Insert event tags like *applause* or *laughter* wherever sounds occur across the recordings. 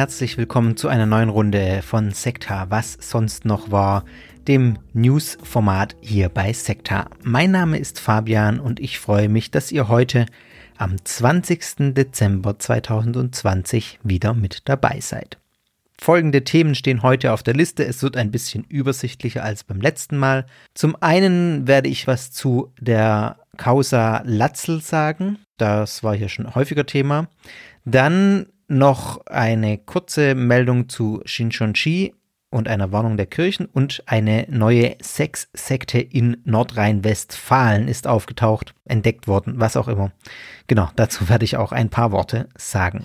Herzlich willkommen zu einer neuen Runde von Sekta, was sonst noch war, dem News-Format hier bei Sekta. Mein Name ist Fabian und ich freue mich, dass ihr heute am 20. Dezember 2020 wieder mit dabei seid. Folgende Themen stehen heute auf der Liste. Es wird ein bisschen übersichtlicher als beim letzten Mal. Zum einen werde ich was zu der Causa Latzel sagen. Das war hier schon häufiger Thema. Dann noch eine kurze Meldung zu Shinchonchi und einer Warnung der Kirchen und eine neue Sexsekte in Nordrhein-Westfalen ist aufgetaucht, entdeckt worden, was auch immer. Genau, dazu werde ich auch ein paar Worte sagen.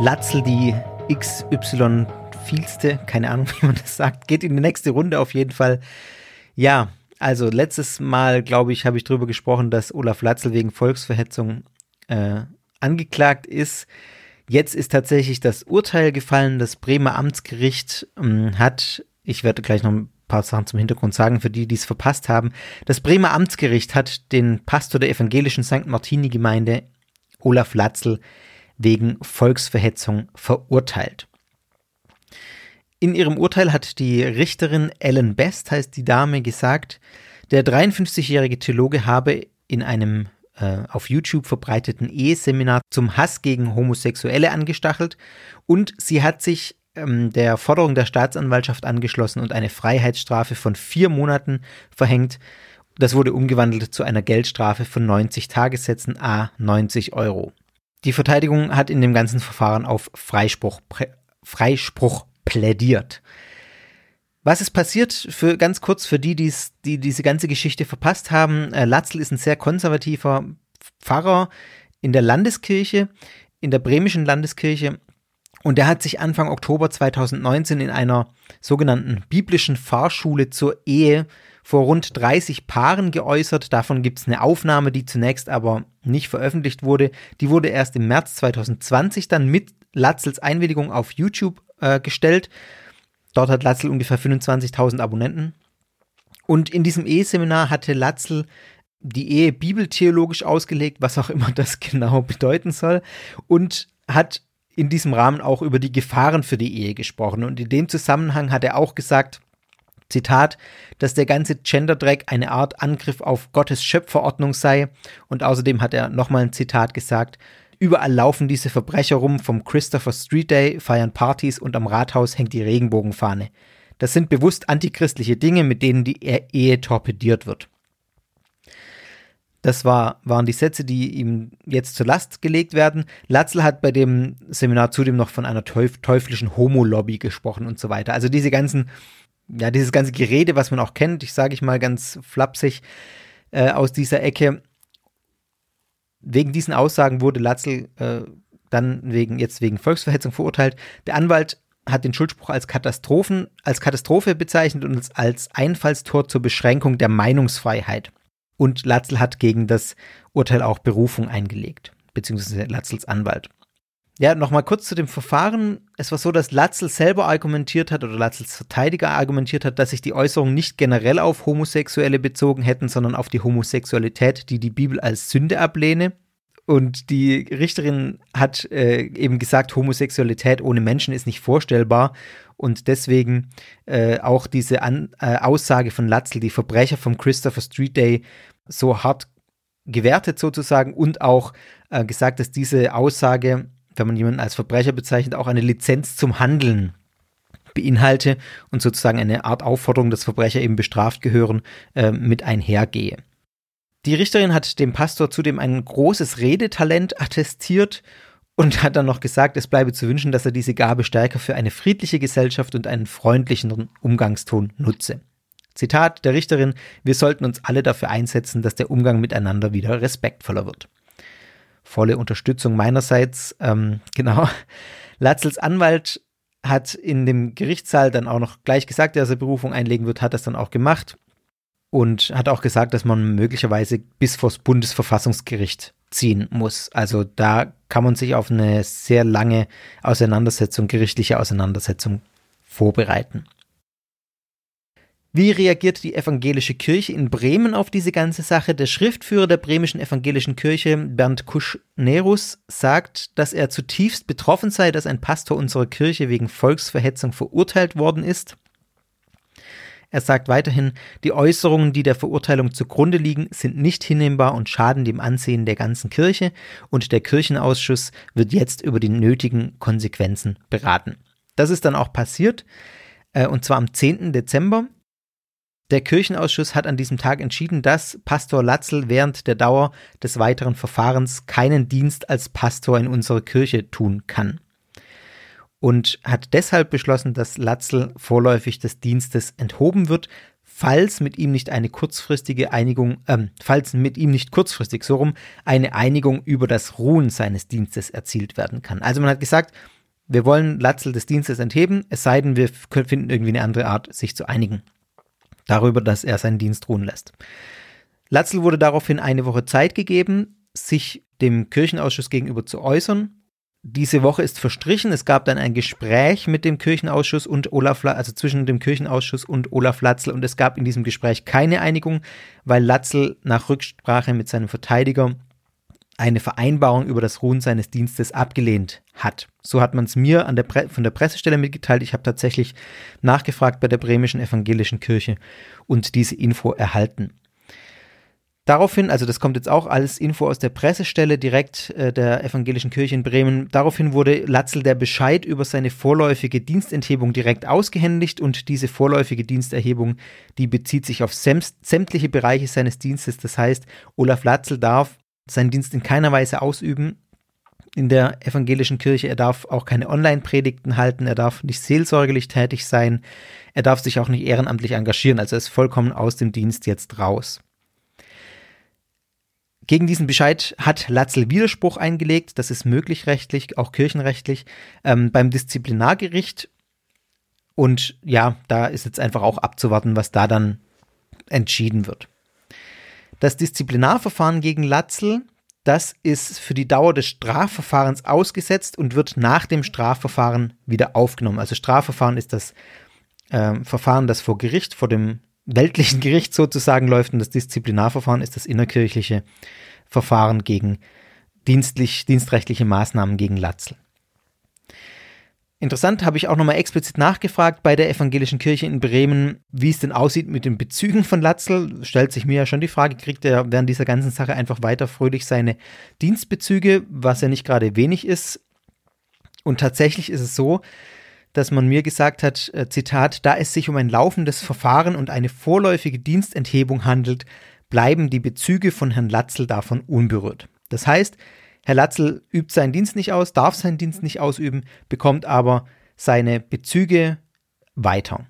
Latzel, die XY vielste, keine Ahnung, *laughs* wie man das sagt, geht in die nächste Runde auf jeden Fall. Ja, also letztes Mal, glaube ich, habe ich darüber gesprochen, dass Olaf Latzel wegen Volksverhetzung äh, angeklagt ist. Jetzt ist tatsächlich das Urteil gefallen. Das Bremer Amtsgericht ähm, hat, ich werde gleich noch ein paar Sachen zum Hintergrund sagen, für die, die es verpasst haben. Das Bremer Amtsgericht hat den Pastor der evangelischen St. Martini-Gemeinde, Olaf Latzel, wegen Volksverhetzung verurteilt. In ihrem Urteil hat die Richterin Ellen Best, heißt die Dame, gesagt, der 53-jährige Theologe habe in einem äh, auf YouTube verbreiteten Eheseminar zum Hass gegen Homosexuelle angestachelt und sie hat sich ähm, der Forderung der Staatsanwaltschaft angeschlossen und eine Freiheitsstrafe von vier Monaten verhängt. Das wurde umgewandelt zu einer Geldstrafe von 90 Tagessätzen a 90 Euro. Die Verteidigung hat in dem ganzen Verfahren auf Freispruch, Freispruch plädiert. Was ist passiert, für ganz kurz für die, die's, die diese ganze Geschichte verpasst haben? Äh, Latzl ist ein sehr konservativer Pfarrer in der Landeskirche, in der bremischen Landeskirche. Und der hat sich Anfang Oktober 2019 in einer sogenannten biblischen Fahrschule zur Ehe vor rund 30 Paaren geäußert. Davon gibt es eine Aufnahme, die zunächst aber nicht veröffentlicht wurde. Die wurde erst im März 2020 dann mit Latzels Einwilligung auf YouTube äh, gestellt. Dort hat Latzel ungefähr 25.000 Abonnenten. Und in diesem Eheseminar hatte Latzel die Ehe bibeltheologisch ausgelegt, was auch immer das *laughs* genau bedeuten soll, und hat in diesem Rahmen auch über die Gefahren für die Ehe gesprochen. Und in dem Zusammenhang hat er auch gesagt, Zitat, dass der ganze Gender-Dreck eine Art Angriff auf Gottes Schöpferordnung sei. Und außerdem hat er nochmal ein Zitat gesagt, Überall laufen diese Verbrecher rum, vom Christopher Street Day, feiern Partys und am Rathaus hängt die Regenbogenfahne. Das sind bewusst antichristliche Dinge, mit denen die e- Ehe torpediert wird. Das war, waren die Sätze, die ihm jetzt zur Last gelegt werden. Latzl hat bei dem Seminar zudem noch von einer teuf teuflischen Homo-Lobby gesprochen und so weiter. Also diese ganzen, ja, dieses ganze Gerede, was man auch kennt, ich sage ich mal ganz flapsig äh, aus dieser Ecke, Wegen diesen Aussagen wurde Latzel äh, dann wegen, jetzt wegen Volksverhetzung verurteilt. Der Anwalt hat den Schuldspruch als Katastrophen, als Katastrophe bezeichnet und als Einfallstor zur Beschränkung der Meinungsfreiheit. Und Latzel hat gegen das Urteil auch Berufung eingelegt, beziehungsweise Latzels Anwalt. Ja, nochmal kurz zu dem Verfahren. Es war so, dass Latzel selber argumentiert hat oder Latzels Verteidiger argumentiert hat, dass sich die Äußerungen nicht generell auf Homosexuelle bezogen hätten, sondern auf die Homosexualität, die die Bibel als Sünde ablehne. Und die Richterin hat äh, eben gesagt, Homosexualität ohne Menschen ist nicht vorstellbar. Und deswegen äh, auch diese An äh, Aussage von Latzel, die Verbrecher vom Christopher Street Day, so hart gewertet sozusagen und auch äh, gesagt, dass diese Aussage wenn man jemanden als Verbrecher bezeichnet, auch eine Lizenz zum Handeln beinhalte und sozusagen eine Art Aufforderung, dass Verbrecher eben bestraft gehören, äh, mit einhergehe. Die Richterin hat dem Pastor zudem ein großes Redetalent attestiert und hat dann noch gesagt, es bleibe zu wünschen, dass er diese Gabe stärker für eine friedliche Gesellschaft und einen freundlichen Umgangston nutze. Zitat der Richterin, wir sollten uns alle dafür einsetzen, dass der Umgang miteinander wieder respektvoller wird volle Unterstützung meinerseits. Ähm, genau. *laughs* Latzels Anwalt hat in dem Gerichtssaal dann auch noch gleich gesagt, dass er Berufung einlegen wird, hat das dann auch gemacht und hat auch gesagt, dass man möglicherweise bis vors Bundesverfassungsgericht ziehen muss. Also da kann man sich auf eine sehr lange Auseinandersetzung, gerichtliche Auseinandersetzung vorbereiten. Wie reagiert die evangelische Kirche in Bremen auf diese ganze Sache? Der Schriftführer der bremischen evangelischen Kirche, Bernd Kuschnerus, sagt, dass er zutiefst betroffen sei, dass ein Pastor unserer Kirche wegen Volksverhetzung verurteilt worden ist. Er sagt weiterhin, die Äußerungen, die der Verurteilung zugrunde liegen, sind nicht hinnehmbar und schaden dem Ansehen der ganzen Kirche und der Kirchenausschuss wird jetzt über die nötigen Konsequenzen beraten. Das ist dann auch passiert, äh, und zwar am 10. Dezember. Der Kirchenausschuss hat an diesem Tag entschieden, dass Pastor Latzel während der Dauer des weiteren Verfahrens keinen Dienst als Pastor in unserer Kirche tun kann. Und hat deshalb beschlossen, dass Latzel vorläufig des Dienstes enthoben wird, falls mit ihm nicht eine kurzfristige Einigung, äh, falls mit ihm nicht kurzfristig so rum eine Einigung über das Ruhen seines Dienstes erzielt werden kann. Also man hat gesagt, wir wollen Latzel des Dienstes entheben, es sei denn, wir finden irgendwie eine andere Art, sich zu einigen darüber, dass er seinen Dienst ruhen lässt. Latzel wurde daraufhin eine Woche Zeit gegeben, sich dem Kirchenausschuss gegenüber zu äußern. Diese Woche ist verstrichen. Es gab dann ein Gespräch mit dem Kirchenausschuss und Olaf, also zwischen dem Kirchenausschuss und Olaf Latzel und es gab in diesem Gespräch keine Einigung, weil Latzel nach Rücksprache mit seinem Verteidiger eine Vereinbarung über das Ruhen seines Dienstes abgelehnt hat. So hat man es mir der von der Pressestelle mitgeteilt. Ich habe tatsächlich nachgefragt bei der bremischen evangelischen Kirche und diese Info erhalten. Daraufhin, also das kommt jetzt auch alles Info aus der Pressestelle direkt äh, der evangelischen Kirche in Bremen. Daraufhin wurde Latzel der Bescheid über seine vorläufige Dienstenthebung direkt ausgehändigt und diese vorläufige Diensterhebung, die bezieht sich auf sämtliche Bereiche seines Dienstes. Das heißt, Olaf Latzel darf seinen Dienst in keiner Weise ausüben in der evangelischen Kirche. Er darf auch keine Online-Predigten halten, er darf nicht seelsorgerlich tätig sein, er darf sich auch nicht ehrenamtlich engagieren, also er ist vollkommen aus dem Dienst jetzt raus. Gegen diesen Bescheid hat Latzel Widerspruch eingelegt, das ist möglich rechtlich, auch kirchenrechtlich, ähm, beim Disziplinargericht. Und ja, da ist jetzt einfach auch abzuwarten, was da dann entschieden wird. Das Disziplinarverfahren gegen Latzel, das ist für die Dauer des Strafverfahrens ausgesetzt und wird nach dem Strafverfahren wieder aufgenommen. Also Strafverfahren ist das äh, Verfahren, das vor Gericht, vor dem weltlichen Gericht sozusagen läuft und das Disziplinarverfahren ist das innerkirchliche Verfahren gegen dienstlich, dienstrechtliche Maßnahmen gegen Latzel. Interessant habe ich auch nochmal explizit nachgefragt bei der evangelischen Kirche in Bremen, wie es denn aussieht mit den Bezügen von Latzel. Stellt sich mir ja schon die Frage, kriegt er während dieser ganzen Sache einfach weiter fröhlich seine Dienstbezüge, was ja nicht gerade wenig ist. Und tatsächlich ist es so, dass man mir gesagt hat, äh, Zitat, da es sich um ein laufendes Verfahren und eine vorläufige Dienstenthebung handelt, bleiben die Bezüge von Herrn Latzel davon unberührt. Das heißt, Herr Latzel übt seinen Dienst nicht aus, darf seinen Dienst nicht ausüben, bekommt aber seine Bezüge weiter.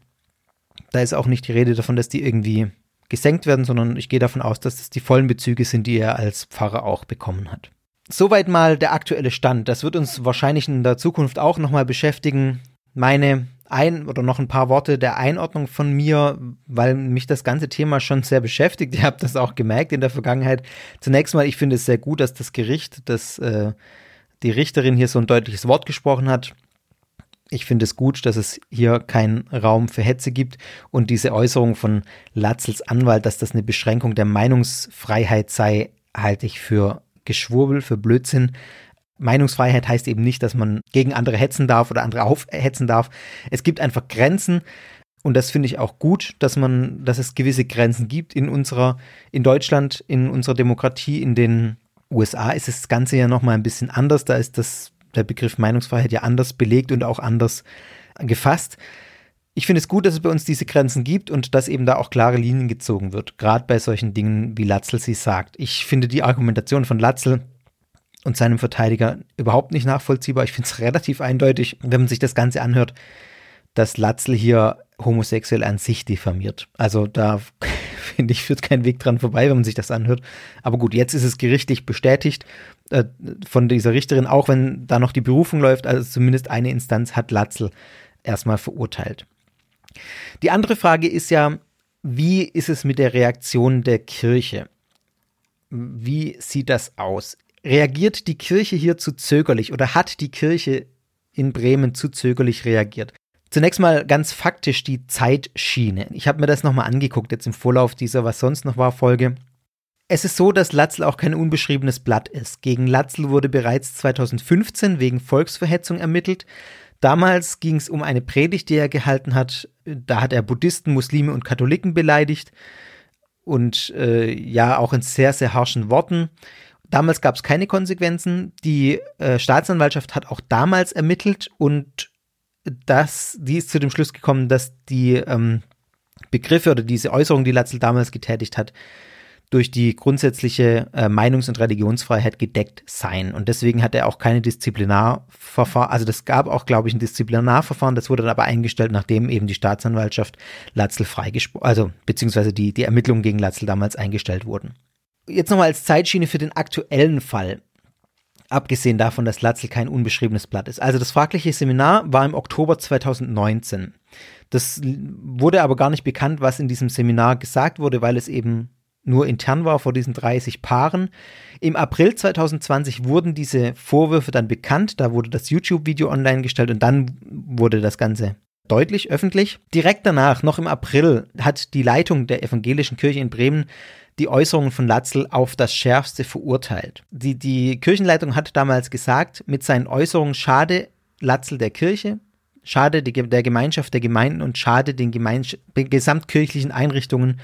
Da ist auch nicht die Rede davon, dass die irgendwie gesenkt werden, sondern ich gehe davon aus, dass das die vollen Bezüge sind, die er als Pfarrer auch bekommen hat. Soweit mal der aktuelle Stand. Das wird uns wahrscheinlich in der Zukunft auch nochmal beschäftigen. Meine ein oder noch ein paar Worte der Einordnung von mir, weil mich das ganze Thema schon sehr beschäftigt. *laughs* Ihr habt das auch gemerkt in der Vergangenheit. Zunächst mal, ich finde es sehr gut, dass das Gericht, dass äh, die Richterin hier so ein deutliches Wort gesprochen hat. Ich finde es gut, dass es hier keinen Raum für Hetze gibt und diese Äußerung von Latzels Anwalt, dass das eine Beschränkung der Meinungsfreiheit sei, halte ich für Geschwurbel, für Blödsinn. Meinungsfreiheit heißt eben nicht, dass man gegen andere hetzen darf oder andere aufhetzen darf. Es gibt einfach Grenzen und das finde ich auch gut, dass man, dass es gewisse Grenzen gibt in unserer, in Deutschland, in unserer Demokratie, in den USA ist das Ganze ja nochmal ein bisschen anders. Da ist das, der Begriff Meinungsfreiheit ja anders belegt und auch anders gefasst. Ich finde es gut, dass es bei uns diese Grenzen gibt und dass eben da auch klare Linien gezogen wird, gerade bei solchen Dingen, wie Latzel sie sagt. Ich finde die Argumentation von Latzel und seinem Verteidiger überhaupt nicht nachvollziehbar. Ich finde es *laughs* relativ eindeutig, wenn man sich das Ganze anhört, dass Latzel hier homosexuell an sich diffamiert. Also da *laughs* finde ich, führt kein Weg dran vorbei, wenn man sich das anhört. Aber gut, jetzt ist es gerichtlich bestätigt äh, von dieser Richterin, auch wenn da noch die Berufung läuft, also zumindest eine Instanz hat Latzel erstmal verurteilt. Die andere Frage ist ja, wie ist es mit der Reaktion der Kirche? Wie sieht das aus? Reagiert die Kirche hier zu zögerlich oder hat die Kirche in Bremen zu zögerlich reagiert? Zunächst mal ganz faktisch die Zeitschiene. Ich habe mir das nochmal angeguckt, jetzt im Vorlauf dieser Was sonst noch war Folge. Es ist so, dass Latzl auch kein unbeschriebenes Blatt ist. Gegen Latzl wurde bereits 2015 wegen Volksverhetzung ermittelt. Damals ging es um eine Predigt, die er gehalten hat. Da hat er Buddhisten, Muslime und Katholiken beleidigt und äh, ja auch in sehr, sehr harschen Worten. Damals gab es keine Konsequenzen. Die äh, Staatsanwaltschaft hat auch damals ermittelt und das, die ist zu dem Schluss gekommen, dass die ähm, Begriffe oder diese Äußerung, die Latzel damals getätigt hat, durch die grundsätzliche äh, Meinungs- und Religionsfreiheit gedeckt seien. Und deswegen hat er auch keine Disziplinarverfahren, also das gab auch, glaube ich, ein Disziplinarverfahren, das wurde dann aber eingestellt, nachdem eben die Staatsanwaltschaft Latzel freigesprochen, also beziehungsweise die, die Ermittlungen gegen Latzel damals eingestellt wurden. Jetzt nochmal als Zeitschiene für den aktuellen Fall. Abgesehen davon, dass Latzel kein unbeschriebenes Blatt ist. Also das fragliche Seminar war im Oktober 2019. Das wurde aber gar nicht bekannt, was in diesem Seminar gesagt wurde, weil es eben nur intern war vor diesen 30 Paaren. Im April 2020 wurden diese Vorwürfe dann bekannt, da wurde das YouTube-Video online gestellt und dann wurde das Ganze deutlich öffentlich. Direkt danach, noch im April, hat die Leitung der evangelischen Kirche in Bremen die Äußerungen von Latzel auf das Schärfste verurteilt. Die, die Kirchenleitung hat damals gesagt, mit seinen Äußerungen schade Latzel der Kirche, schade der Gemeinschaft der Gemeinden und schade den gesamtkirchlichen Einrichtungen.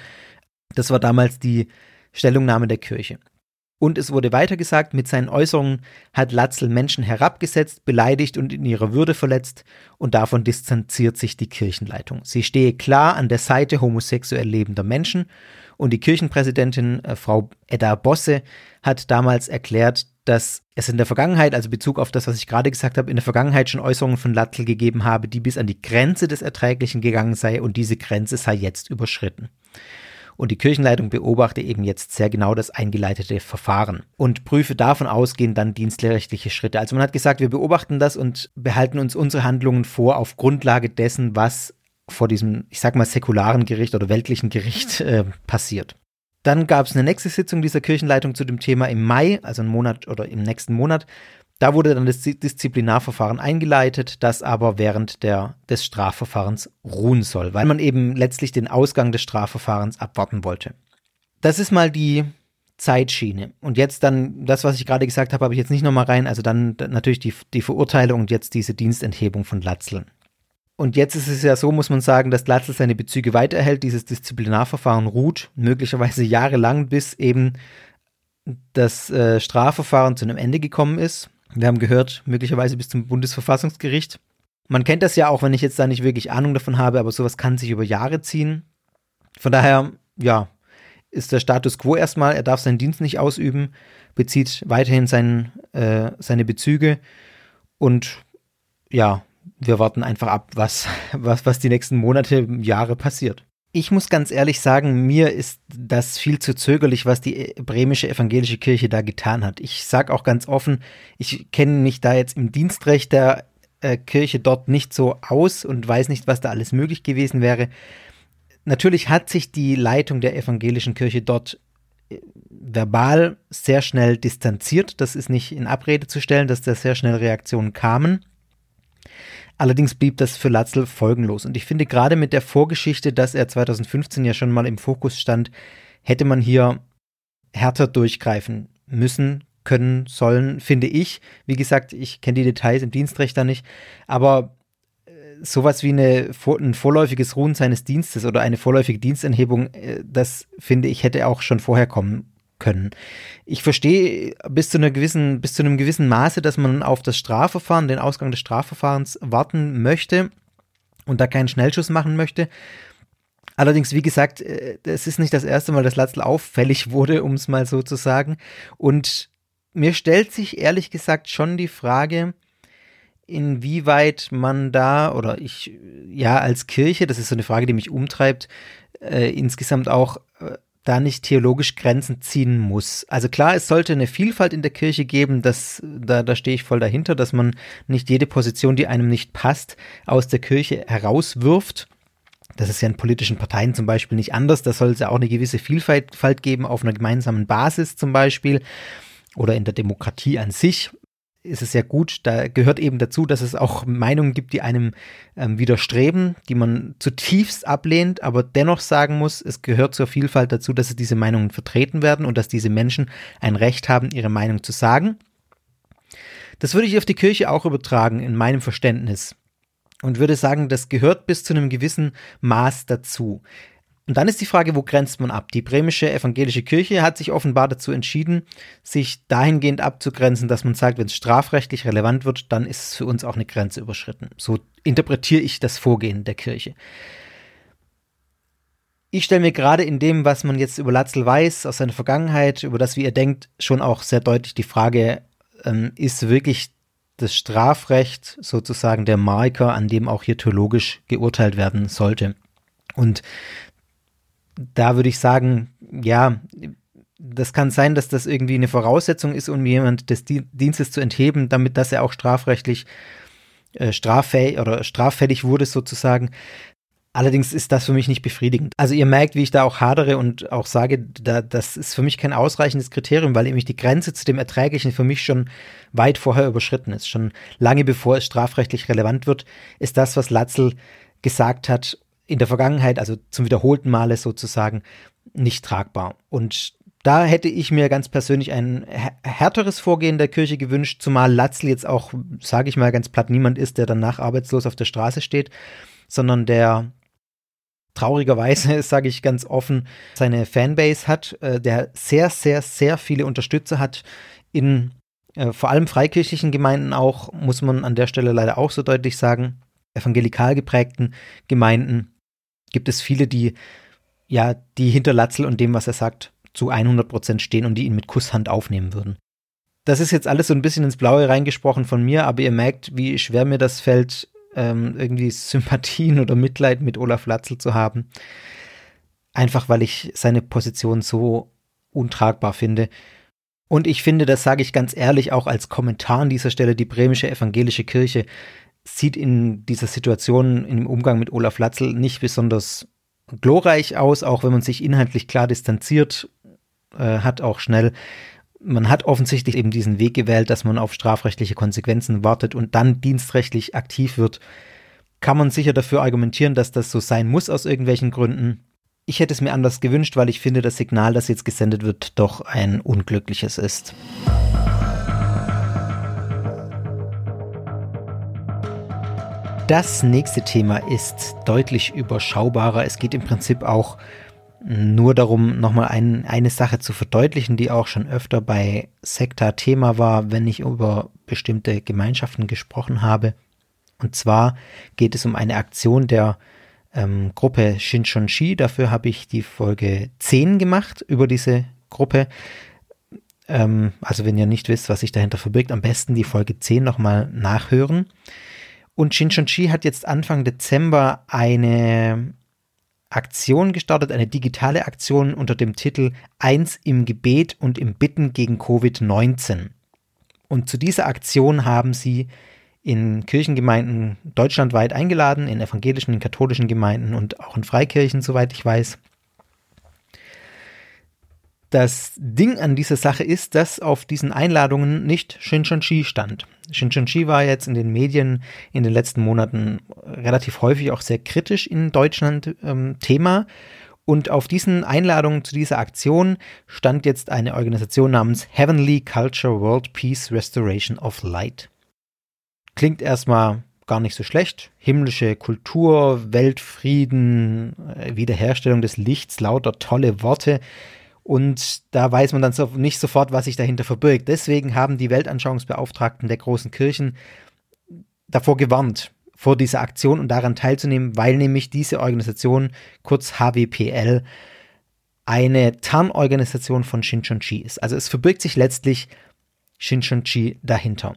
Das war damals die Stellungnahme der Kirche. Und es wurde weiter gesagt, mit seinen Äußerungen hat Latzel Menschen herabgesetzt, beleidigt und in ihrer Würde verletzt und davon distanziert sich die Kirchenleitung. Sie stehe klar an der Seite homosexuell lebender Menschen und die Kirchenpräsidentin äh, Frau Edda Bosse hat damals erklärt, dass es in der Vergangenheit, also Bezug auf das, was ich gerade gesagt habe, in der Vergangenheit schon Äußerungen von Latzel gegeben habe, die bis an die Grenze des Erträglichen gegangen sei und diese Grenze sei jetzt überschritten. Und die Kirchenleitung beobachte eben jetzt sehr genau das eingeleitete Verfahren und prüfe davon ausgehend dann dienstlehrrechtliche Schritte. Also man hat gesagt, wir beobachten das und behalten uns unsere Handlungen vor auf Grundlage dessen, was vor diesem, ich sag mal, säkularen Gericht oder weltlichen Gericht äh, passiert. Dann gab es eine nächste Sitzung dieser Kirchenleitung zu dem Thema im Mai, also einen Monat oder im nächsten Monat. Da wurde dann das Disziplinarverfahren eingeleitet, das aber während der, des Strafverfahrens ruhen soll, weil man eben letztlich den Ausgang des Strafverfahrens abwarten wollte. Das ist mal die Zeitschiene. Und jetzt dann, das, was ich gerade gesagt habe, habe ich jetzt nicht nochmal rein. Also dann natürlich die, die Verurteilung und jetzt diese Dienstenthebung von Latzeln. Und jetzt ist es ja so, muss man sagen, dass Glatzel seine Bezüge weiterhält. Dieses Disziplinarverfahren ruht möglicherweise jahrelang, bis eben das äh, Strafverfahren zu einem Ende gekommen ist. Wir haben gehört, möglicherweise bis zum Bundesverfassungsgericht. Man kennt das ja auch, wenn ich jetzt da nicht wirklich Ahnung davon habe, aber sowas kann sich über Jahre ziehen. Von daher, ja, ist der Status quo erstmal, er darf seinen Dienst nicht ausüben, bezieht weiterhin sein, äh, seine Bezüge und ja, wir warten einfach ab, was, was, was die nächsten Monate, Jahre passiert. Ich muss ganz ehrlich sagen, mir ist das viel zu zögerlich, was die bremische evangelische Kirche da getan hat. Ich sage auch ganz offen, ich kenne mich da jetzt im Dienstrecht der äh, Kirche dort nicht so aus und weiß nicht, was da alles möglich gewesen wäre. Natürlich hat sich die Leitung der evangelischen Kirche dort äh, verbal sehr schnell distanziert. Das ist nicht in Abrede zu stellen, dass da sehr schnell Reaktionen kamen. Allerdings blieb das für Latzel folgenlos. Und ich finde gerade mit der Vorgeschichte, dass er 2015 ja schon mal im Fokus stand, hätte man hier härter durchgreifen müssen, können, sollen, finde ich. Wie gesagt, ich kenne die Details im Dienstrecht da nicht, aber äh, sowas wie eine, ein vorläufiges Ruhen seines Dienstes oder eine vorläufige Dienstanhebung, äh, das finde ich, hätte auch schon vorher kommen können. Ich verstehe bis zu einer gewissen, bis zu einem gewissen Maße, dass man auf das Strafverfahren, den Ausgang des Strafverfahrens warten möchte und da keinen Schnellschuss machen möchte. Allerdings, wie gesagt, äh, es ist nicht das erste Mal, dass Latzl auffällig wurde, um es mal so zu sagen. Und mir stellt sich ehrlich gesagt schon die Frage, inwieweit man da oder ich ja als Kirche, das ist so eine Frage, die mich umtreibt, äh, insgesamt auch äh, da nicht theologisch Grenzen ziehen muss. Also klar, es sollte eine Vielfalt in der Kirche geben, das, da, da stehe ich voll dahinter, dass man nicht jede Position, die einem nicht passt, aus der Kirche herauswirft. Das ist ja in politischen Parteien zum Beispiel nicht anders. Da soll es ja auch eine gewisse Vielfalt geben auf einer gemeinsamen Basis zum Beispiel oder in der Demokratie an sich. Ist es ja gut. Da gehört eben dazu, dass es auch Meinungen gibt, die einem ähm, widerstreben, die man zutiefst ablehnt, aber dennoch sagen muss, es gehört zur Vielfalt dazu, dass diese Meinungen vertreten werden und dass diese Menschen ein Recht haben, ihre Meinung zu sagen. Das würde ich auf die Kirche auch übertragen, in meinem Verständnis. Und würde sagen, das gehört bis zu einem gewissen Maß dazu. Und dann ist die Frage, wo grenzt man ab? Die bremische evangelische Kirche hat sich offenbar dazu entschieden, sich dahingehend abzugrenzen, dass man sagt, wenn es strafrechtlich relevant wird, dann ist es für uns auch eine Grenze überschritten. So interpretiere ich das Vorgehen der Kirche. Ich stelle mir gerade in dem, was man jetzt über Latzel weiß, aus seiner Vergangenheit, über das, wie er denkt, schon auch sehr deutlich die Frage, ähm, ist wirklich das Strafrecht sozusagen der Marker, an dem auch hier theologisch geurteilt werden sollte. Und da würde ich sagen, ja, das kann sein, dass das irgendwie eine Voraussetzung ist, um jemand des Dienstes zu entheben, damit dass er auch strafrechtlich äh, straffähig oder straffällig wurde sozusagen. Allerdings ist das für mich nicht befriedigend. Also ihr merkt, wie ich da auch hadere und auch sage, da, das ist für mich kein ausreichendes Kriterium, weil nämlich die Grenze zu dem Erträglichen für mich schon weit vorher überschritten ist. Schon lange bevor es strafrechtlich relevant wird, ist das, was Latzel gesagt hat, in der Vergangenheit, also zum wiederholten Male sozusagen, nicht tragbar. Und da hätte ich mir ganz persönlich ein härteres Vorgehen der Kirche gewünscht, zumal Latzl jetzt auch, sage ich mal ganz platt, niemand ist, der danach arbeitslos auf der Straße steht, sondern der traurigerweise, *laughs* sage ich ganz offen, seine Fanbase hat, äh, der sehr, sehr, sehr viele Unterstützer hat in äh, vor allem freikirchlichen Gemeinden auch, muss man an der Stelle leider auch so deutlich sagen, evangelikal geprägten Gemeinden gibt es viele, die ja, die hinter Latzel und dem, was er sagt, zu 100 Prozent stehen und die ihn mit Kusshand aufnehmen würden. Das ist jetzt alles so ein bisschen ins Blaue reingesprochen von mir, aber ihr merkt, wie schwer mir das fällt, ähm, irgendwie Sympathien oder Mitleid mit Olaf Latzel zu haben. Einfach weil ich seine Position so untragbar finde. Und ich finde, das sage ich ganz ehrlich auch als Kommentar an dieser Stelle, die bremische evangelische Kirche sieht in dieser Situation im Umgang mit Olaf Latzel nicht besonders glorreich aus, auch wenn man sich inhaltlich klar distanziert äh, hat, auch schnell. Man hat offensichtlich eben diesen Weg gewählt, dass man auf strafrechtliche Konsequenzen wartet und dann dienstrechtlich aktiv wird. Kann man sicher dafür argumentieren, dass das so sein muss aus irgendwelchen Gründen. Ich hätte es mir anders gewünscht, weil ich finde, das Signal, das jetzt gesendet wird, doch ein unglückliches ist. Das nächste Thema ist deutlich überschaubarer. Es geht im Prinzip auch nur darum, nochmal ein, eine Sache zu verdeutlichen, die auch schon öfter bei Sekta Thema war, wenn ich über bestimmte Gemeinschaften gesprochen habe. Und zwar geht es um eine Aktion der ähm, Gruppe Shinchonshi. Dafür habe ich die Folge 10 gemacht über diese Gruppe. Ähm, also wenn ihr nicht wisst, was sich dahinter verbirgt, am besten die Folge 10 nochmal nachhören. Und Shinchonchi hat jetzt Anfang Dezember eine Aktion gestartet, eine digitale Aktion unter dem Titel Eins im Gebet und im Bitten gegen Covid-19. Und zu dieser Aktion haben sie in Kirchengemeinden deutschlandweit eingeladen, in evangelischen, in katholischen Gemeinden und auch in Freikirchen, soweit ich weiß. Das Ding an dieser Sache ist, dass auf diesen Einladungen nicht Shinchonchi stand. Shinchonchi war jetzt in den Medien in den letzten Monaten relativ häufig auch sehr kritisch in Deutschland ähm, Thema. Und auf diesen Einladungen zu dieser Aktion stand jetzt eine Organisation namens Heavenly Culture World Peace Restoration of Light. Klingt erstmal gar nicht so schlecht. Himmlische Kultur, Weltfrieden, äh, Wiederherstellung des Lichts, lauter tolle Worte. Und da weiß man dann so nicht sofort, was sich dahinter verbirgt. Deswegen haben die Weltanschauungsbeauftragten der großen Kirchen davor gewarnt, vor dieser Aktion und daran teilzunehmen, weil nämlich diese Organisation, kurz HWPL, eine Tarnorganisation von Shinchonchi ist. Also es verbirgt sich letztlich Shinchonchi dahinter.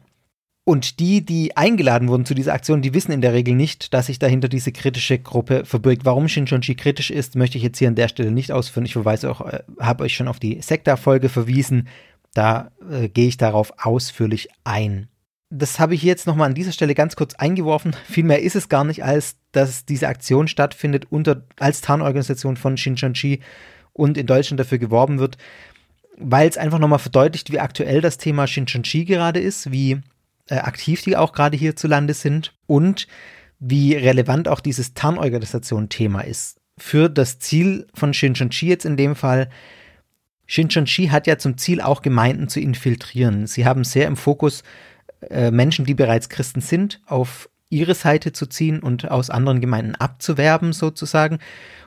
Und die, die eingeladen wurden zu dieser Aktion, die wissen in der Regel nicht, dass sich dahinter diese kritische Gruppe verbirgt. Warum Shinchonji kritisch ist, möchte ich jetzt hier an der Stelle nicht ausführen. Ich verweise auch, äh, habe euch schon auf die Sekta-Folge verwiesen. Da äh, gehe ich darauf ausführlich ein. Das habe ich jetzt nochmal an dieser Stelle ganz kurz eingeworfen. *laughs* Vielmehr ist es gar nicht, als dass diese Aktion stattfindet unter, als Tarnorganisation von Shinchonji und in Deutschland dafür geworben wird, weil es einfach nochmal verdeutlicht, wie aktuell das Thema Shinchonji gerade ist, wie äh, aktiv die auch gerade hierzulande sind und wie relevant auch dieses Tarnorganisation-Thema ist. Für das Ziel von Shincheonji jetzt in dem Fall. Shincheonji hat ja zum Ziel auch Gemeinden zu infiltrieren. Sie haben sehr im Fokus äh, Menschen, die bereits Christen sind, auf ihre Seite zu ziehen und aus anderen Gemeinden abzuwerben sozusagen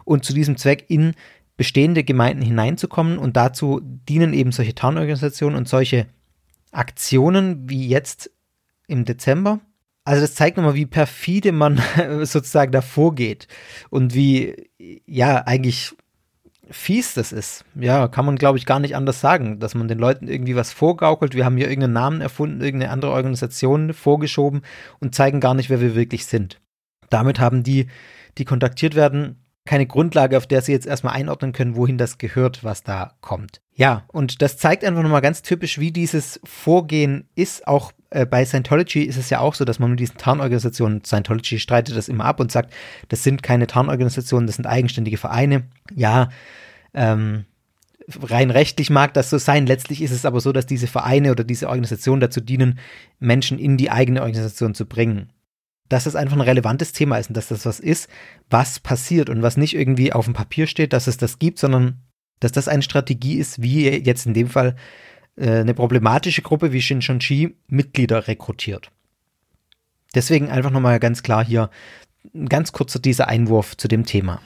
und zu diesem Zweck in bestehende Gemeinden hineinzukommen und dazu dienen eben solche Tarnorganisationen und solche Aktionen wie jetzt im Dezember. Also das zeigt nochmal, wie perfide man *laughs* sozusagen da vorgeht und wie, ja, eigentlich fies das ist. Ja, kann man, glaube ich, gar nicht anders sagen, dass man den Leuten irgendwie was vorgaukelt. Wir haben hier irgendeinen Namen erfunden, irgendeine andere Organisation vorgeschoben und zeigen gar nicht, wer wir wirklich sind. Damit haben die, die kontaktiert werden, keine Grundlage, auf der sie jetzt erstmal einordnen können, wohin das gehört, was da kommt. Ja, und das zeigt einfach nochmal ganz typisch, wie dieses Vorgehen ist. Auch äh, bei Scientology ist es ja auch so, dass man mit diesen Tarnorganisationen, Scientology streitet das immer ab und sagt, das sind keine Tarnorganisationen, das sind eigenständige Vereine. Ja, ähm, rein rechtlich mag das so sein. Letztlich ist es aber so, dass diese Vereine oder diese Organisationen dazu dienen, Menschen in die eigene Organisation zu bringen dass das einfach ein relevantes Thema ist und dass das was ist, was passiert und was nicht irgendwie auf dem Papier steht, dass es das gibt, sondern dass das eine Strategie ist, wie jetzt in dem Fall äh, eine problematische Gruppe wie Shincheonji Mitglieder rekrutiert. Deswegen einfach nochmal ganz klar hier ein ganz kurzer dieser Einwurf zu dem Thema.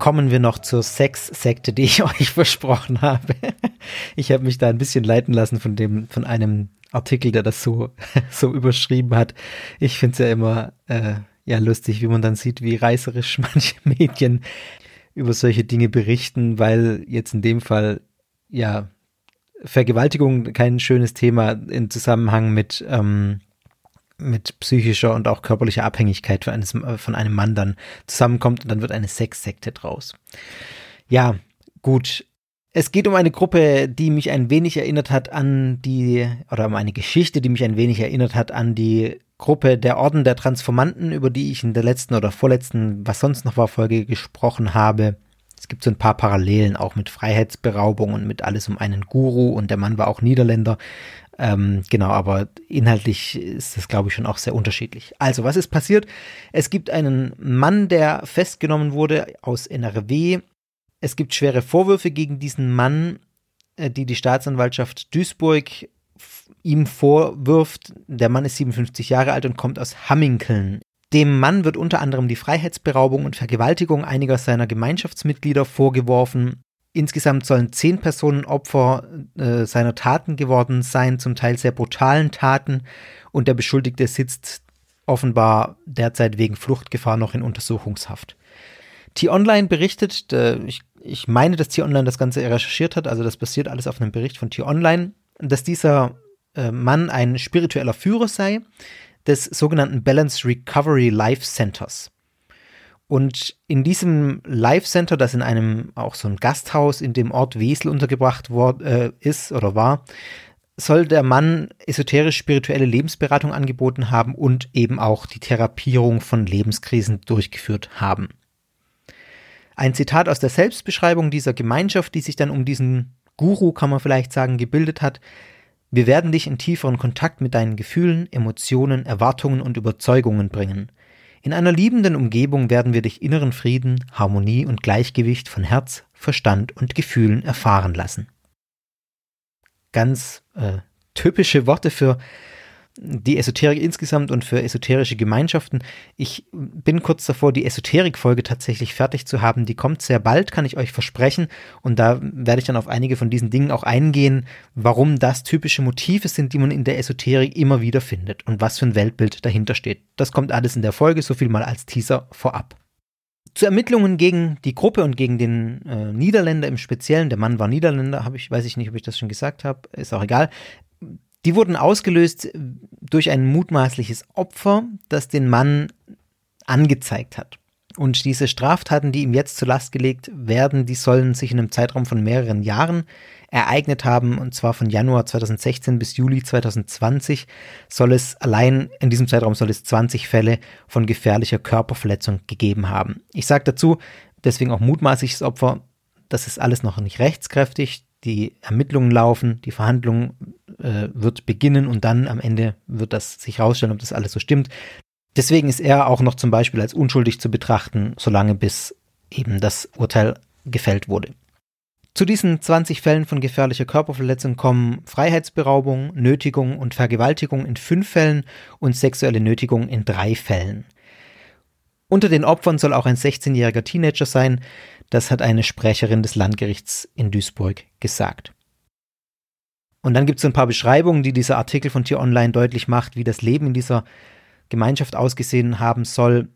Kommen wir noch zur Sexsekte, die ich *laughs* euch versprochen habe. Ich habe mich da ein bisschen leiten lassen von dem, von einem Artikel, der das so, *laughs* so überschrieben hat. Ich finde es ja immer äh, ja lustig, wie man dann sieht, wie reißerisch *laughs* manche Medien über solche Dinge berichten, weil jetzt in dem Fall ja Vergewaltigung kein schönes Thema im Zusammenhang mit ähm, mit psychischer und auch körperlicher Abhängigkeit von, eines, von einem Mann dann zusammenkommt und dann wird eine Sexsekte draus. Ja, gut. Es geht um eine Gruppe, die mich ein wenig erinnert hat an die, oder um eine Geschichte, die mich ein wenig erinnert hat an die Gruppe der Orden der Transformanten, über die ich in der letzten oder vorletzten, was sonst noch war, Folge gesprochen habe. Es gibt so ein paar Parallelen auch mit Freiheitsberaubung und mit alles um einen Guru und der Mann war auch Niederländer. Ähm, genau, aber inhaltlich ist das, glaube ich, schon auch sehr unterschiedlich. Also, was ist passiert? Es gibt einen Mann, der festgenommen wurde aus NRW. Es gibt schwere Vorwürfe gegen diesen Mann, äh, die die Staatsanwaltschaft Duisburg ihm vorwirft. Der Mann ist 57 Jahre alt und kommt aus Hamminkeln. Dem Mann wird unter anderem die Freiheitsberaubung und Vergewaltigung einiger seiner Gemeinschaftsmitglieder vorgeworfen. Insgesamt sollen zehn Personen Opfer äh, seiner Taten geworden sein, zum Teil sehr brutalen Taten. Und der Beschuldigte sitzt offenbar derzeit wegen Fluchtgefahr noch in Untersuchungshaft. T-Online berichtet, äh, ich, ich meine, dass T-Online das Ganze recherchiert hat, also das basiert alles auf einem Bericht von T-Online, dass dieser äh, Mann ein spiritueller Führer sei des sogenannten Balance Recovery Life Centers. Und in diesem Life Center, das in einem auch so ein Gasthaus in dem Ort Wesel untergebracht worden, äh, ist oder war, soll der Mann esoterisch-spirituelle Lebensberatung angeboten haben und eben auch die Therapierung von Lebenskrisen durchgeführt haben. Ein Zitat aus der Selbstbeschreibung dieser Gemeinschaft, die sich dann um diesen Guru, kann man vielleicht sagen, gebildet hat. Wir werden dich in tieferen Kontakt mit deinen Gefühlen, Emotionen, Erwartungen und Überzeugungen bringen. In einer liebenden Umgebung werden wir dich inneren Frieden, Harmonie und Gleichgewicht von Herz, Verstand und Gefühlen erfahren lassen. Ganz äh, typische Worte für die Esoterik insgesamt und für esoterische Gemeinschaften. Ich bin kurz davor, die Esoterik-Folge tatsächlich fertig zu haben. Die kommt sehr bald, kann ich euch versprechen. Und da werde ich dann auf einige von diesen Dingen auch eingehen, warum das typische Motive sind, die man in der Esoterik immer wieder findet und was für ein Weltbild dahinter steht. Das kommt alles in der Folge, so viel mal als Teaser vorab. Zu Ermittlungen gegen die Gruppe und gegen den äh, Niederländer im Speziellen, der Mann war Niederländer, habe ich, weiß ich nicht, ob ich das schon gesagt habe, ist auch egal. Die wurden ausgelöst durch ein mutmaßliches Opfer, das den Mann angezeigt hat. Und diese Straftaten, die ihm jetzt zur Last gelegt werden, die sollen sich in einem Zeitraum von mehreren Jahren ereignet haben. Und zwar von Januar 2016 bis Juli 2020 soll es allein in diesem Zeitraum soll es 20 Fälle von gefährlicher Körperverletzung gegeben haben. Ich sage dazu, deswegen auch mutmaßliches Opfer. Das ist alles noch nicht rechtskräftig. Die Ermittlungen laufen, die Verhandlung äh, wird beginnen und dann am Ende wird das sich herausstellen, ob das alles so stimmt. Deswegen ist er auch noch zum Beispiel als unschuldig zu betrachten, solange bis eben das Urteil gefällt wurde. Zu diesen 20 Fällen von gefährlicher Körperverletzung kommen Freiheitsberaubung, Nötigung und Vergewaltigung in fünf Fällen und sexuelle Nötigung in drei Fällen. Unter den Opfern soll auch ein 16-jähriger Teenager sein, das hat eine Sprecherin des Landgerichts in Duisburg gesagt. Und dann gibt es ein paar Beschreibungen, die dieser Artikel von Tier Online deutlich macht, wie das Leben in dieser Gemeinschaft ausgesehen haben soll,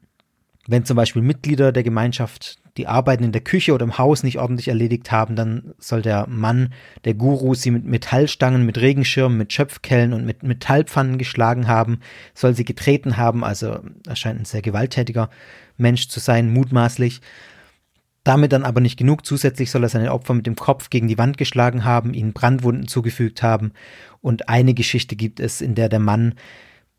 wenn zum Beispiel Mitglieder der Gemeinschaft die Arbeiten in der Küche oder im Haus nicht ordentlich erledigt haben, dann soll der Mann, der Guru, sie mit Metallstangen, mit Regenschirmen, mit Schöpfkellen und mit Metallpfannen geschlagen haben, soll sie getreten haben, also er scheint ein sehr gewalttätiger Mensch zu sein, mutmaßlich. Damit dann aber nicht genug. Zusätzlich soll er seine Opfer mit dem Kopf gegen die Wand geschlagen haben, ihnen Brandwunden zugefügt haben. Und eine Geschichte gibt es, in der der Mann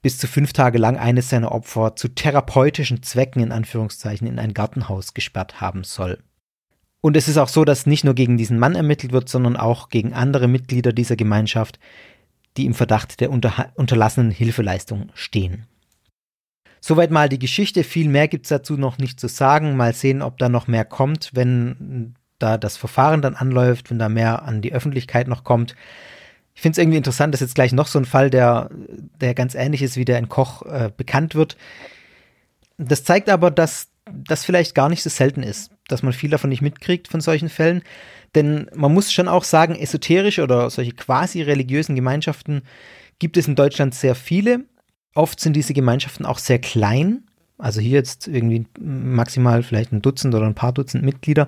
bis zu fünf Tage lang eines seiner Opfer zu therapeutischen Zwecken in Anführungszeichen in ein Gartenhaus gesperrt haben soll. Und es ist auch so, dass nicht nur gegen diesen Mann ermittelt wird, sondern auch gegen andere Mitglieder dieser Gemeinschaft, die im Verdacht der unter unterlassenen Hilfeleistung stehen. Soweit mal die Geschichte. Viel mehr gibt es dazu noch nicht zu sagen. Mal sehen, ob da noch mehr kommt, wenn da das Verfahren dann anläuft, wenn da mehr an die Öffentlichkeit noch kommt. Ich finde es irgendwie interessant, dass jetzt gleich noch so ein Fall, der, der ganz ähnlich ist, wie der in Koch äh, bekannt wird. Das zeigt aber, dass das vielleicht gar nicht so selten ist, dass man viel davon nicht mitkriegt von solchen Fällen. Denn man muss schon auch sagen, esoterische oder solche quasi religiösen Gemeinschaften gibt es in Deutschland sehr viele. Oft sind diese Gemeinschaften auch sehr klein. Also hier jetzt irgendwie maximal vielleicht ein Dutzend oder ein paar Dutzend Mitglieder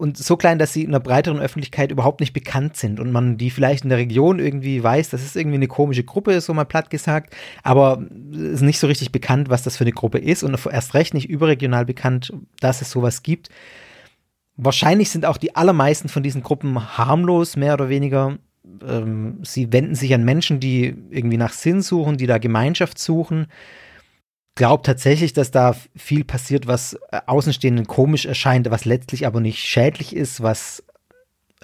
und so klein, dass sie in der breiteren Öffentlichkeit überhaupt nicht bekannt sind und man die vielleicht in der Region irgendwie weiß, das ist irgendwie eine komische Gruppe, so mal platt gesagt, aber es ist nicht so richtig bekannt, was das für eine Gruppe ist und erst recht nicht überregional bekannt, dass es sowas gibt. Wahrscheinlich sind auch die allermeisten von diesen Gruppen harmlos, mehr oder weniger. Ähm, sie wenden sich an Menschen, die irgendwie nach Sinn suchen, die da Gemeinschaft suchen glaube tatsächlich, dass da viel passiert, was äh, Außenstehenden komisch erscheint, was letztlich aber nicht schädlich ist, was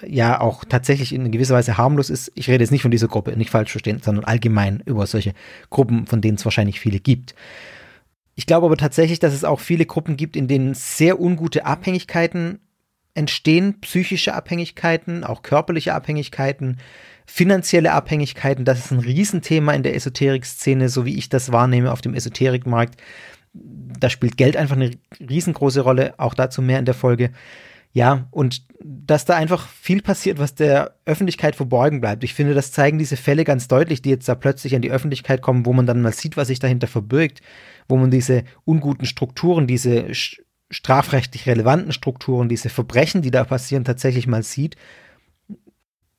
ja auch tatsächlich in gewisser Weise harmlos ist. Ich rede jetzt nicht von dieser Gruppe, nicht falsch verstehen, sondern allgemein über solche Gruppen, von denen es wahrscheinlich viele gibt. Ich glaube aber tatsächlich, dass es auch viele Gruppen gibt, in denen sehr ungute Abhängigkeiten entstehen, psychische Abhängigkeiten, auch körperliche Abhängigkeiten, finanzielle Abhängigkeiten, das ist ein Riesenthema in der Esoterik-Szene, so wie ich das wahrnehme auf dem Esoterikmarkt. Da spielt Geld einfach eine riesengroße Rolle, auch dazu mehr in der Folge. Ja, und dass da einfach viel passiert, was der Öffentlichkeit verborgen bleibt. Ich finde, das zeigen diese Fälle ganz deutlich, die jetzt da plötzlich an die Öffentlichkeit kommen, wo man dann mal sieht, was sich dahinter verbirgt, wo man diese unguten Strukturen, diese strafrechtlich relevanten Strukturen, diese Verbrechen, die da passieren, tatsächlich mal sieht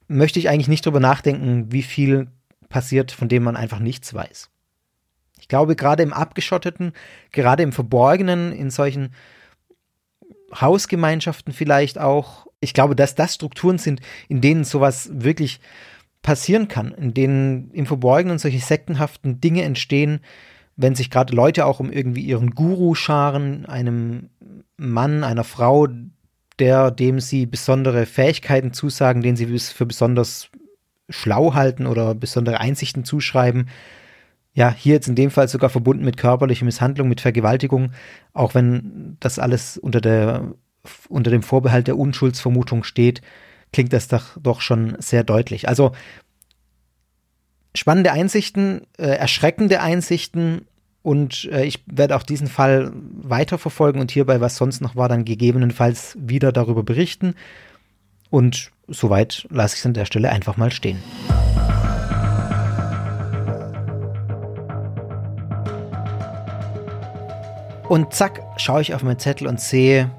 möchte ich eigentlich nicht drüber nachdenken, wie viel passiert, von dem man einfach nichts weiß. Ich glaube, gerade im Abgeschotteten, gerade im Verborgenen, in solchen Hausgemeinschaften vielleicht auch, ich glaube, dass das Strukturen sind, in denen sowas wirklich passieren kann, in denen im Verborgenen solche sektenhaften Dinge entstehen, wenn sich gerade Leute auch um irgendwie ihren Guru scharen, einem Mann, einer Frau, der, dem sie besondere Fähigkeiten zusagen, den sie für besonders schlau halten oder besondere Einsichten zuschreiben. Ja, hier jetzt in dem Fall sogar verbunden mit körperlicher Misshandlung, mit Vergewaltigung, auch wenn das alles unter, der, unter dem Vorbehalt der Unschuldsvermutung steht, klingt das doch, doch schon sehr deutlich. Also spannende Einsichten, äh, erschreckende Einsichten und äh, ich werde auch diesen Fall weiterverfolgen und hierbei, was sonst noch war, dann gegebenenfalls wieder darüber berichten. Und soweit lasse ich es an der Stelle einfach mal stehen. Und zack, schaue ich auf meinen Zettel und sehe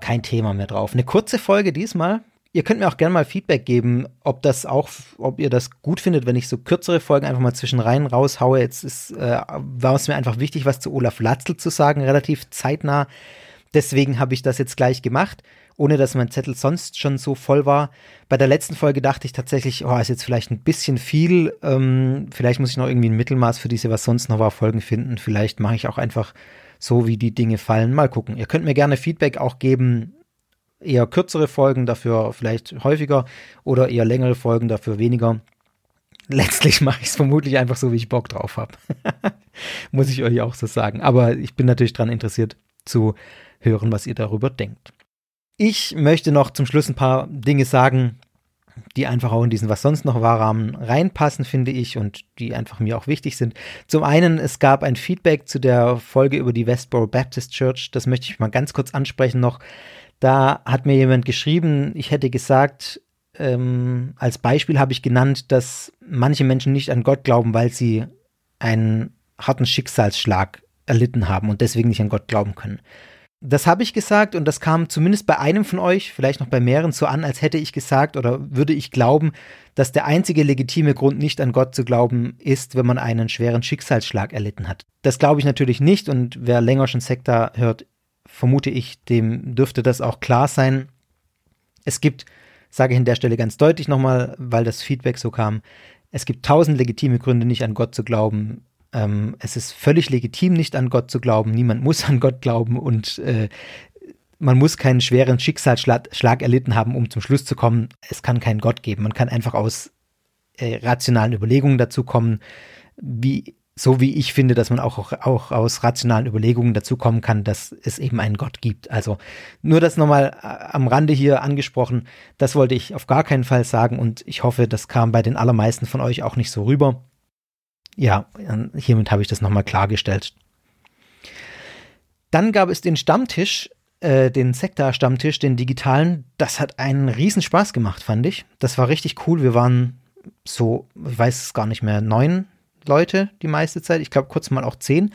kein Thema mehr drauf. Eine kurze Folge diesmal, Ihr könnt mir auch gerne mal Feedback geben, ob das auch, ob ihr das gut findet, wenn ich so kürzere Folgen einfach mal zwischen rein raushaue. Jetzt ist, äh, war es mir einfach wichtig, was zu Olaf Latzl zu sagen, relativ zeitnah. Deswegen habe ich das jetzt gleich gemacht, ohne dass mein Zettel sonst schon so voll war. Bei der letzten Folge dachte ich tatsächlich, oh, ist jetzt vielleicht ein bisschen viel. Ähm, vielleicht muss ich noch irgendwie ein Mittelmaß für diese, was sonst noch war, Folgen finden. Vielleicht mache ich auch einfach so wie die Dinge fallen. Mal gucken. Ihr könnt mir gerne Feedback auch geben, eher kürzere Folgen, dafür vielleicht häufiger oder eher längere Folgen, dafür weniger. Letztlich *laughs* mache ich es vermutlich einfach so, wie ich Bock drauf habe. *laughs* Muss ich euch auch so sagen. Aber ich bin natürlich daran interessiert zu hören, was ihr darüber denkt. Ich möchte noch zum Schluss ein paar Dinge sagen, die einfach auch in diesen Was sonst noch war Rahmen reinpassen, finde ich, und die einfach mir auch wichtig sind. Zum einen, es gab ein Feedback zu der Folge über die Westboro Baptist Church. Das möchte ich mal ganz kurz ansprechen noch. Da hat mir jemand geschrieben, ich hätte gesagt, ähm, als Beispiel habe ich genannt, dass manche Menschen nicht an Gott glauben, weil sie einen harten Schicksalsschlag erlitten haben und deswegen nicht an Gott glauben können. Das habe ich gesagt und das kam zumindest bei einem von euch, vielleicht noch bei mehreren so an, als hätte ich gesagt oder würde ich glauben, dass der einzige legitime Grund, nicht an Gott zu glauben, ist, wenn man einen schweren Schicksalsschlag erlitten hat. Das glaube ich natürlich nicht und wer länger schon Sekta hört, vermute ich, dem dürfte das auch klar sein. Es gibt, sage ich an der Stelle ganz deutlich nochmal, weil das Feedback so kam, es gibt tausend legitime Gründe, nicht an Gott zu glauben. Ähm, es ist völlig legitim, nicht an Gott zu glauben. Niemand muss an Gott glauben und äh, man muss keinen schweren Schicksalsschlag erlitten haben, um zum Schluss zu kommen, es kann keinen Gott geben. Man kann einfach aus äh, rationalen Überlegungen dazu kommen, wie so wie ich finde, dass man auch, auch, aus rationalen Überlegungen dazu kommen kann, dass es eben einen Gott gibt. Also nur das nochmal äh, am Rande hier angesprochen, das wollte ich auf gar keinen Fall sagen und ich hoffe, das kam bei den allermeisten von euch auch nicht so rüber. Ja, hiermit habe ich das nochmal klargestellt. Dann gab es den Stammtisch, äh, den Sekta-Stammtisch, den digitalen. Das hat einen Riesenspaß gemacht, fand ich. Das war richtig cool. Wir waren so, ich weiß es gar nicht mehr, neun Leute die meiste Zeit. Ich glaube kurz mal auch zehn.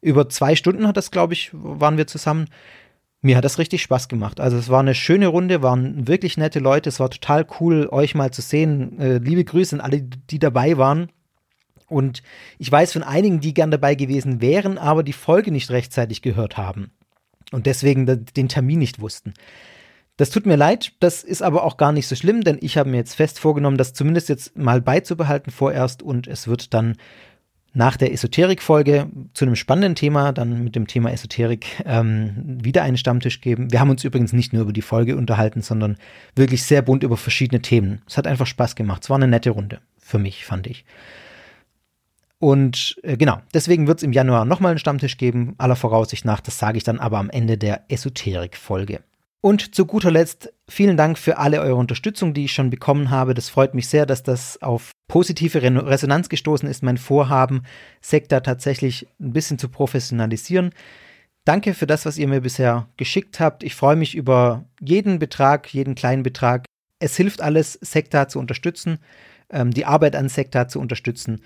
Über zwei Stunden hat das, glaube ich, waren wir zusammen. Mir hat das richtig Spaß gemacht. Also es war eine schöne Runde, waren wirklich nette Leute. Es war total cool, euch mal zu sehen. Äh, liebe Grüße an alle, die dabei waren. Und ich weiß von einigen, die gern dabei gewesen wären, aber die Folge nicht rechtzeitig gehört haben und deswegen den Termin nicht wussten. Das tut mir leid, das ist aber auch gar nicht so schlimm, denn ich habe mir jetzt fest vorgenommen, das zumindest jetzt mal beizubehalten vorerst und es wird dann nach der Esoterik-Folge zu einem spannenden Thema, dann mit dem Thema Esoterik, ähm, wieder einen Stammtisch geben. Wir haben uns übrigens nicht nur über die Folge unterhalten, sondern wirklich sehr bunt über verschiedene Themen. Es hat einfach Spaß gemacht. Es war eine nette Runde. Für mich, fand ich. Und äh, genau, deswegen wird es im Januar nochmal einen Stammtisch geben, aller Voraussicht nach. Das sage ich dann aber am Ende der Esoterik-Folge. Und zu guter Letzt vielen Dank für alle eure Unterstützung, die ich schon bekommen habe. Das freut mich sehr, dass das auf positive Resonanz gestoßen ist, mein Vorhaben, Sekta tatsächlich ein bisschen zu professionalisieren. Danke für das, was ihr mir bisher geschickt habt. Ich freue mich über jeden Betrag, jeden kleinen Betrag. Es hilft alles, Sekta zu unterstützen, ähm, die Arbeit an Sekta zu unterstützen.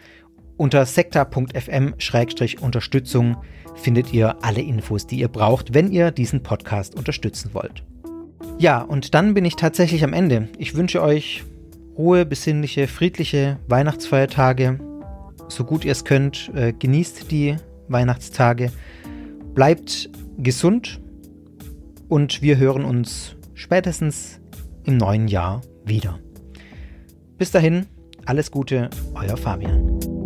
Unter sekta.fm-unterstützung findet ihr alle Infos, die ihr braucht, wenn ihr diesen Podcast unterstützen wollt. Ja, und dann bin ich tatsächlich am Ende. Ich wünsche euch Ruhe, besinnliche, friedliche Weihnachtsfeiertage. So gut ihr es könnt, äh, genießt die Weihnachtstage. Bleibt gesund und wir hören uns spätestens im neuen Jahr wieder. Bis dahin, alles Gute, euer Fabian.